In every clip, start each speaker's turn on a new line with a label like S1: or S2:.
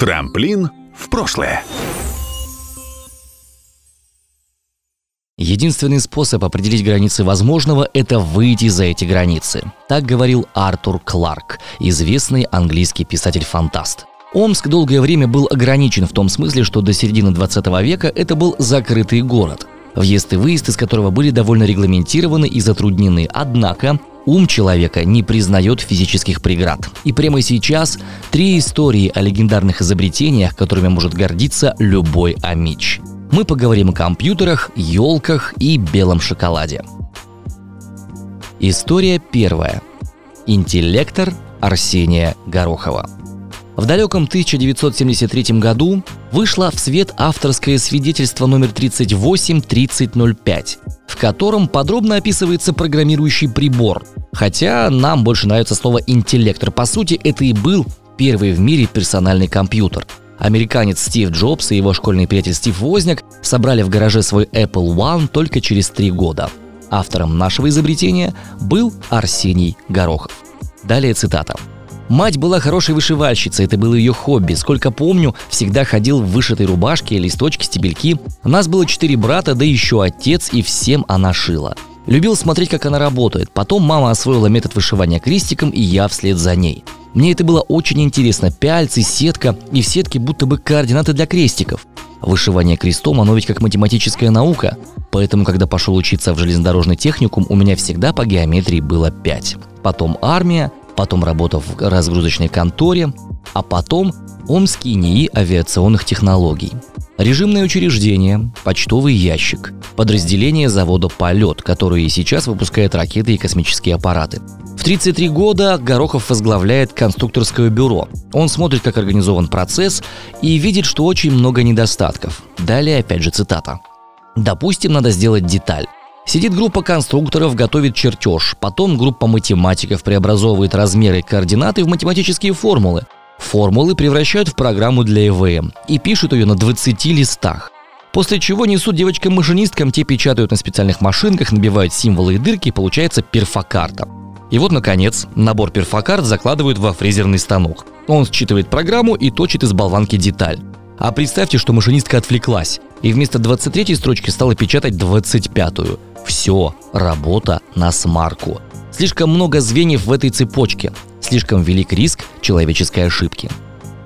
S1: Трамплин в прошлое.
S2: Единственный способ определить границы возможного – это выйти за эти границы. Так говорил Артур Кларк, известный английский писатель-фантаст. Омск долгое время был ограничен в том смысле, что до середины 20 века это был закрытый город, въезд и выезд из которого были довольно регламентированы и затруднены. Однако ум человека не признает физических преград. И прямо сейчас три истории о легендарных изобретениях, которыми может гордиться любой амич – мы поговорим о компьютерах, елках и белом шоколаде. История первая. Интеллектор Арсения Горохова. В далеком 1973 году вышло в свет авторское свидетельство номер 383005, в котором подробно описывается программирующий прибор. Хотя нам больше нравится слово «интеллектор». По сути, это и был первый в мире персональный компьютер – Американец Стив Джобс и его школьный приятель Стив Возняк собрали в гараже свой Apple One только через три года. Автором нашего изобретения был Арсений Горохов. Далее цитата. Мать была хорошей вышивальщицей, это было ее хобби. Сколько помню, всегда ходил в вышитой рубашке, листочки, стебельки. У нас было четыре брата, да еще отец, и всем она шила. Любил смотреть, как она работает. Потом мама освоила метод вышивания крестиком, и я вслед за ней. Мне это было очень интересно. Пяльцы, сетка и в сетке будто бы координаты для крестиков. Вышивание крестом, оно ведь как математическая наука. Поэтому, когда пошел учиться в железнодорожный техникум, у меня всегда по геометрии было 5. Потом армия, потом работа в разгрузочной конторе, а потом Омский НИИ авиационных технологий. Режимное учреждение, почтовый ящик, подразделение завода «Полет», который сейчас выпускает ракеты и космические аппараты. В 33 года Горохов возглавляет конструкторское бюро. Он смотрит, как организован процесс и видит, что очень много недостатков. Далее опять же цитата. Допустим, надо сделать деталь. Сидит группа конструкторов, готовит чертеж, потом группа математиков преобразовывает размеры координаты в математические формулы. Формулы превращают в программу для ЭВМ и пишут ее на 20 листах. После чего несут девочкам-машинисткам, те печатают на специальных машинках, набивают символы и дырки, и получается перфокарта. И вот, наконец, набор перфокарт закладывают во фрезерный станок. Он считывает программу и точит из болванки деталь. А представьте, что машинистка отвлеклась, и вместо 23 строчки стала печатать 25-ю. Все, работа на смарку. Слишком много звеньев в этой цепочке, слишком велик риск человеческой ошибки.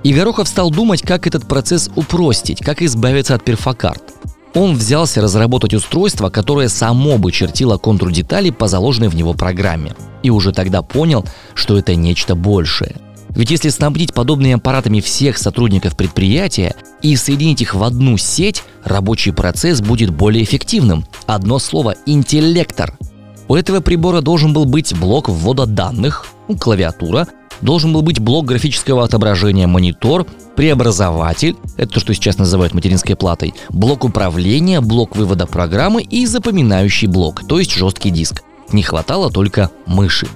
S2: И Горохов стал думать, как этот процесс упростить, как избавиться от перфокарт. Он взялся разработать устройство, которое само бы чертило контур деталей по заложенной в него программе. И уже тогда понял, что это нечто большее. Ведь если снабдить подобными аппаратами всех сотрудников предприятия и соединить их в одну сеть, рабочий процесс будет более эффективным. Одно слово – интеллектор. У этого прибора должен был быть блок ввода данных, клавиатура, должен был быть блок графического отображения монитор, преобразователь, это то, что сейчас называют материнской платой, блок управления, блок вывода программы и запоминающий блок, то есть жесткий диск. Не хватало только мыши.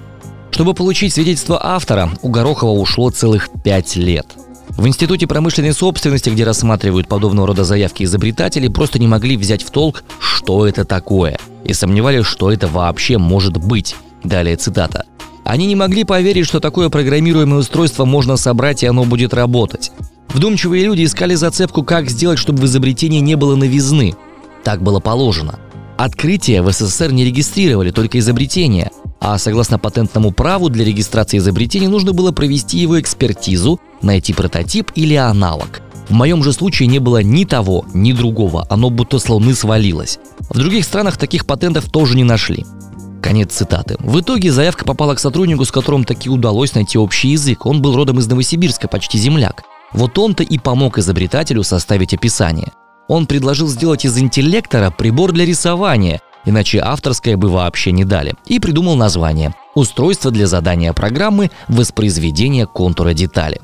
S2: Чтобы получить свидетельство автора, у Горохова ушло целых пять лет. В Институте промышленной собственности, где рассматривают подобного рода заявки изобретатели, просто не могли взять в толк, что это такое, и сомневались, что это вообще может быть. Далее цитата. Они не могли поверить, что такое программируемое устройство можно собрать и оно будет работать. Вдумчивые люди искали зацепку, как сделать, чтобы в изобретении не было новизны. Так было положено. Открытия в СССР не регистрировали, только изобретения. А согласно патентному праву для регистрации изобретения нужно было провести его экспертизу, найти прототип или аналог. В моем же случае не было ни того, ни другого, оно будто с луны свалилось. В других странах таких патентов тоже не нашли. Конец цитаты. В итоге заявка попала к сотруднику, с которым таки удалось найти общий язык. Он был родом из Новосибирска, почти земляк. Вот он-то и помог изобретателю составить описание. Он предложил сделать из интеллектора прибор для рисования, иначе авторское бы вообще не дали, и придумал название – «Устройство для задания программы воспроизведения контура детали».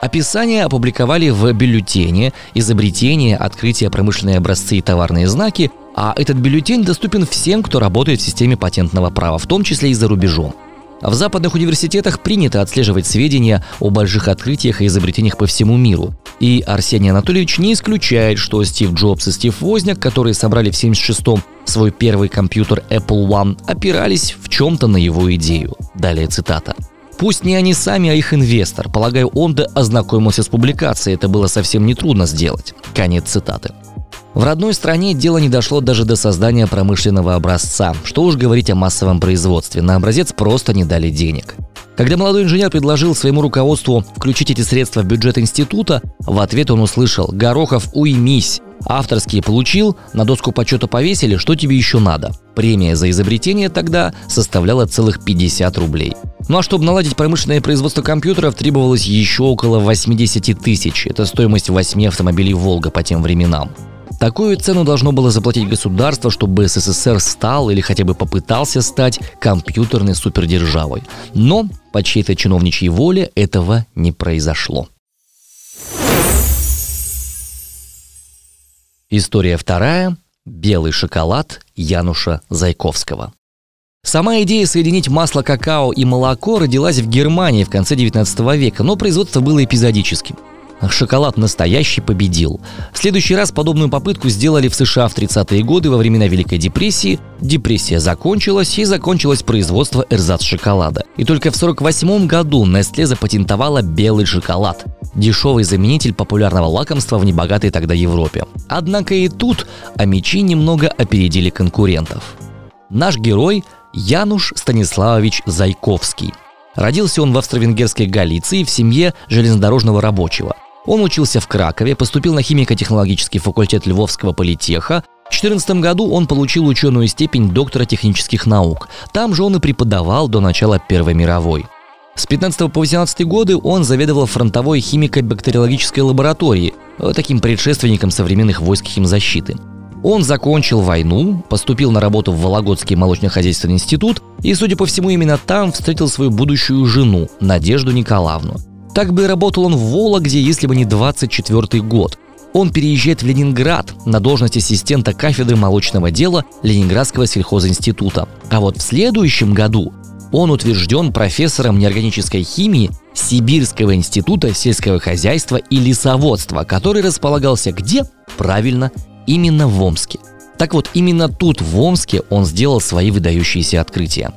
S2: Описание опубликовали в бюллетене «Изобретение, открытие, промышленные образцы и товарные знаки», а этот бюллетень доступен всем, кто работает в системе патентного права, в том числе и за рубежом. В западных университетах принято отслеживать сведения о больших открытиях и изобретениях по всему миру. И Арсений Анатольевич не исключает, что Стив Джобс и Стив Возняк, которые собрали в 76-м свой первый компьютер Apple One, опирались в чем-то на его идею. Далее цитата. Пусть не они сами, а их инвестор. Полагаю, он да ознакомился с публикацией. Это было совсем нетрудно сделать. Конец цитаты. В родной стране дело не дошло даже до создания промышленного образца. Что уж говорить о массовом производстве. На образец просто не дали денег. Когда молодой инженер предложил своему руководству включить эти средства в бюджет института, в ответ он услышал «Горохов, уймись! Авторские получил, на доску почета повесили, что тебе еще надо?» Премия за изобретение тогда составляла целых 50 рублей. Ну а чтобы наладить промышленное производство компьютеров, требовалось еще около 80 тысяч. Это стоимость 8 автомобилей «Волга» по тем временам. Такую цену должно было заплатить государство, чтобы СССР стал или хотя бы попытался стать компьютерной супердержавой. Но по чьей-то чиновничьей воле этого не произошло. История вторая. Белый шоколад Януша Зайковского. Сама идея соединить масло какао и молоко родилась в Германии в конце 19 века, но производство было эпизодическим – Шоколад настоящий победил. В следующий раз подобную попытку сделали в США в 30-е годы во времена Великой депрессии. Депрессия закончилась и закончилось производство эрзац-шоколада. И только в 48 году Nestle запатентовала белый шоколад. Дешевый заменитель популярного лакомства в небогатой тогда Европе. Однако и тут амичи немного опередили конкурентов. Наш герой Януш Станиславович Зайковский. Родился он в австро-венгерской Галиции в семье железнодорожного рабочего – он учился в Кракове, поступил на химико-технологический факультет Львовского политеха. В 2014 году он получил ученую степень доктора технических наук. Там же он и преподавал до начала Первой мировой. С 15 по 18 годы он заведовал фронтовой химико-бактериологической лабораторией, э, таким предшественником современных войск химзащиты. Он закончил войну, поступил на работу в Вологодский молочно-хозяйственный институт и, судя по всему, именно там встретил свою будущую жену, Надежду Николаевну – так бы и работал он в Вологде, если бы не 24 год. Он переезжает в Ленинград на должность ассистента кафедры молочного дела Ленинградского сельхозинститута. А вот в следующем году он утвержден профессором неорганической химии Сибирского института сельского хозяйства и лесоводства, который располагался где? Правильно, именно в Омске. Так вот, именно тут, в Омске, он сделал свои выдающиеся открытия.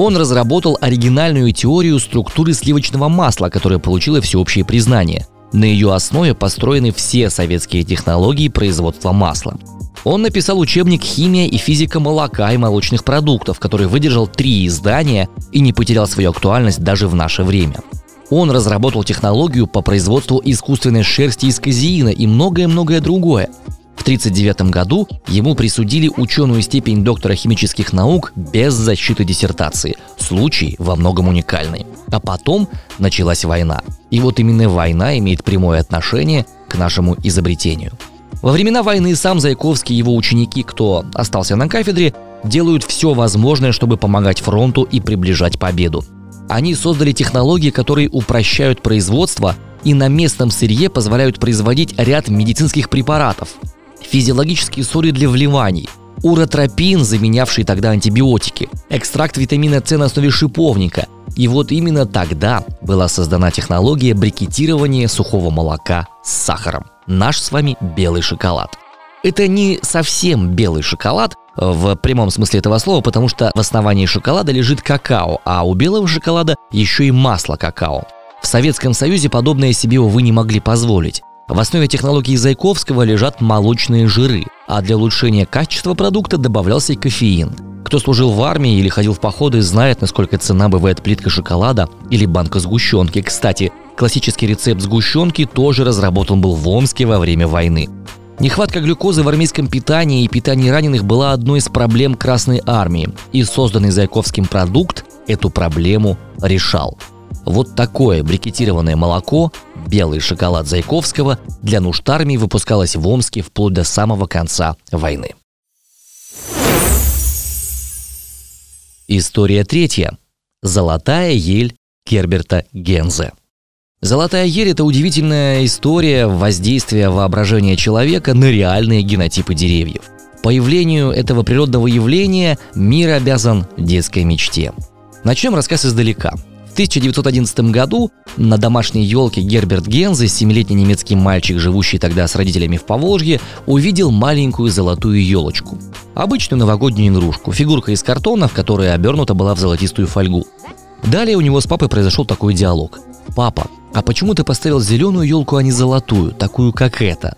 S2: Он разработал оригинальную теорию структуры сливочного масла, которая получила всеобщее признание. На ее основе построены все советские технологии производства масла. Он написал учебник «Химия и физика молока и молочных продуктов», который выдержал три издания и не потерял свою актуальность даже в наше время. Он разработал технологию по производству искусственной шерсти из казеина и многое-многое другое. В 1939 году ему присудили ученую степень доктора химических наук без защиты диссертации. Случай во многом уникальный. А потом началась война. И вот именно война имеет прямое отношение к нашему изобретению. Во времена войны сам Зайковский и его ученики, кто остался на кафедре, делают все возможное, чтобы помогать фронту и приближать победу. Они создали технологии, которые упрощают производство и на местном сырье позволяют производить ряд медицинских препаратов, физиологические соли для вливаний, уротропин, заменявший тогда антибиотики, экстракт витамина С на основе шиповника. И вот именно тогда была создана технология брикетирования сухого молока с сахаром. Наш с вами белый шоколад. Это не совсем белый шоколад, в прямом смысле этого слова, потому что в основании шоколада лежит какао, а у белого шоколада еще и масло какао. В Советском Союзе подобное себе, увы, не могли позволить. В основе технологии Зайковского лежат молочные жиры, а для улучшения качества продукта добавлялся кофеин. Кто служил в армии или ходил в походы, знает, насколько цена бывает плитка шоколада или банка сгущенки. Кстати, классический рецепт сгущенки тоже разработан был в Омске во время войны. Нехватка глюкозы в армейском питании и питании раненых была одной из проблем Красной Армии, и созданный Зайковским продукт эту проблему решал. Вот такое брикетированное молоко, белый шоколад Зайковского для нужд армии выпускалось в Омске вплоть до самого конца войны. История третья. Золотая ель Керберта Гензе. Золотая ель – это удивительная история воздействия воображения человека на реальные генотипы деревьев. Появлению этого природного явления мир обязан детской мечте. Начнем рассказ издалека. 1911 году на домашней елке Герберт Гензе, семилетний немецкий мальчик, живущий тогда с родителями в Поволжье, увидел маленькую золотую елочку. Обычную новогоднюю игрушку, фигурка из картона, в которой обернута была в золотистую фольгу. Далее у него с папой произошел такой диалог. «Папа, а почему ты поставил зеленую елку, а не золотую, такую как эта?»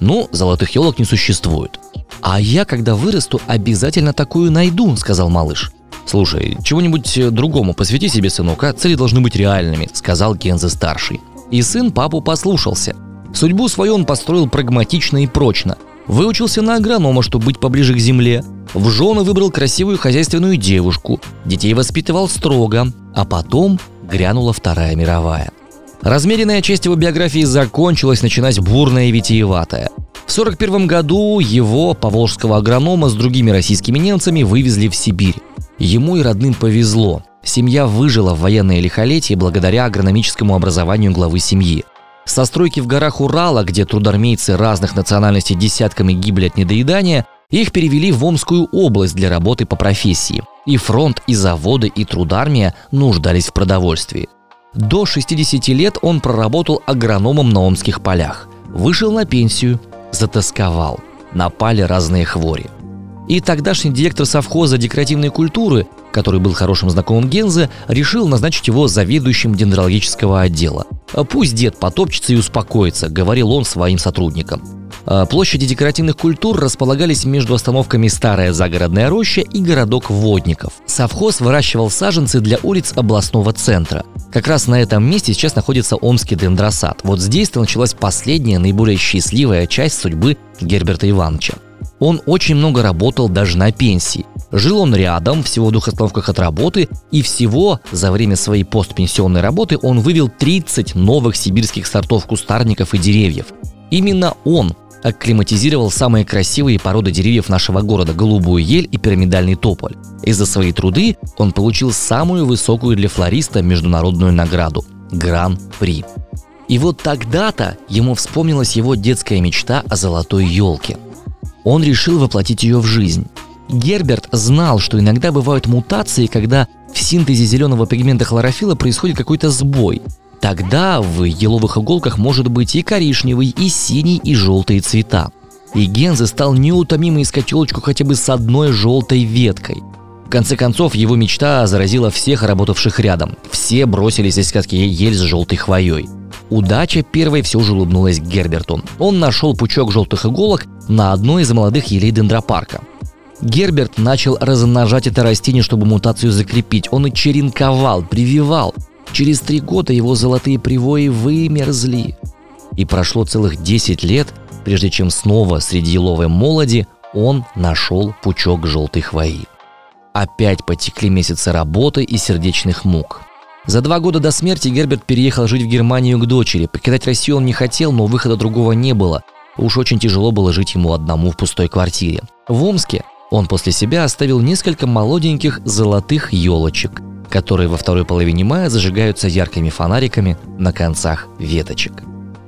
S2: «Ну, золотых елок не существует». «А я, когда вырасту, обязательно такую найду», — сказал малыш. «Слушай, чего-нибудь другому посвяти себе, сынок, а цели должны быть реальными», — сказал Гензе-старший. И сын папу послушался. Судьбу свою он построил прагматично и прочно. Выучился на агронома, чтобы быть поближе к земле. В жены выбрал красивую хозяйственную девушку. Детей воспитывал строго. А потом грянула Вторая мировая. Размеренная часть его биографии закончилась, начинаясь бурная и витиеватая. В 1941 году его, поволжского агронома, с другими российскими немцами вывезли в Сибирь. Ему и родным повезло. Семья выжила в военное лихолетие благодаря агрономическому образованию главы семьи. Со стройки в горах Урала, где трудармейцы разных национальностей десятками гибли от недоедания, их перевели в Омскую область для работы по профессии. И фронт, и заводы, и трудармия нуждались в продовольствии. До 60 лет он проработал агрономом на омских полях. Вышел на пенсию, затасковал. Напали разные хвори. И тогдашний директор совхоза декоративной культуры, который был хорошим знакомым Гензе, решил назначить его заведующим дендрологического отдела. «Пусть дед потопчется и успокоится», — говорил он своим сотрудникам. А площади декоративных культур располагались между остановками Старая загородная роща и городок Водников. Совхоз выращивал саженцы для улиц областного центра. Как раз на этом месте сейчас находится Омский дендросад. Вот здесь-то началась последняя, наиболее счастливая часть судьбы Герберта Ивановича. Он очень много работал даже на пенсии. Жил он рядом, всего в двух остановках от работы, и всего за время своей постпенсионной работы он вывел 30 новых сибирских сортов кустарников и деревьев. Именно он акклиматизировал самые красивые породы деревьев нашего города – голубую ель и пирамидальный тополь. И за свои труды он получил самую высокую для флориста международную награду – Гран-при. И вот тогда-то ему вспомнилась его детская мечта о золотой елке – он решил воплотить ее в жизнь. Герберт знал, что иногда бывают мутации, когда в синтезе зеленого пигмента хлорофила происходит какой-то сбой. Тогда в еловых иголках может быть и коричневый, и синий, и желтые цвета. И Гензе стал неутомимо искать елочку хотя бы с одной желтой веткой. В конце концов, его мечта заразила всех работавших рядом. Все бросились искать ель с желтой хвоей. Удача первой все же улыбнулась Герберту. Он нашел пучок желтых иголок на одной из молодых елей дендропарка. Герберт начал размножать это растение, чтобы мутацию закрепить. Он и черенковал, прививал. Через три года его золотые привои вымерзли. И прошло целых 10 лет, прежде чем снова среди еловой молоди он нашел пучок желтой хвои. Опять потекли месяцы работы и сердечных мук. За два года до смерти Герберт переехал жить в Германию к дочери. Покидать Россию он не хотел, но выхода другого не было. Уж очень тяжело было жить ему одному в пустой квартире. В Омске он после себя оставил несколько молоденьких золотых елочек, которые во второй половине мая зажигаются яркими фонариками на концах веточек.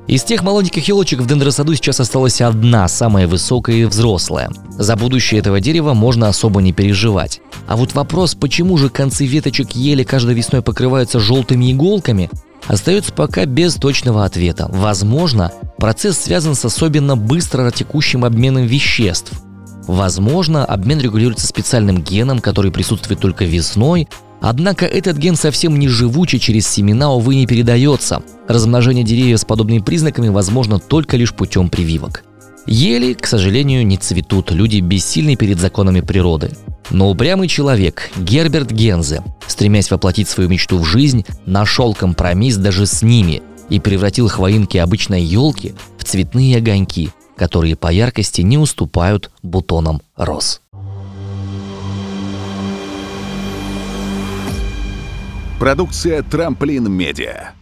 S2: Из тех молоденьких елочек в дендросаду сейчас осталась одна, самая высокая и взрослая. За будущее этого дерева можно особо не переживать. А вот вопрос, почему же концы веточек ели каждой весной покрываются желтыми иголками, остается пока без точного ответа. Возможно, процесс связан с особенно быстро текущим обменом веществ. Возможно, обмен регулируется специальным геном, который присутствует только весной, однако этот ген совсем не живучий, через семена, увы, не передается. Размножение деревьев с подобными признаками возможно только лишь путем прививок. Ели, к сожалению, не цветут, люди бессильны перед законами природы. Но упрямый человек, Герберт Гензе, стремясь воплотить свою мечту в жизнь, нашел компромисс даже с ними и превратил хвоинки обычной елки в цветные огоньки, которые по яркости не уступают бутонам роз.
S1: Продукция «Трамплин Медиа».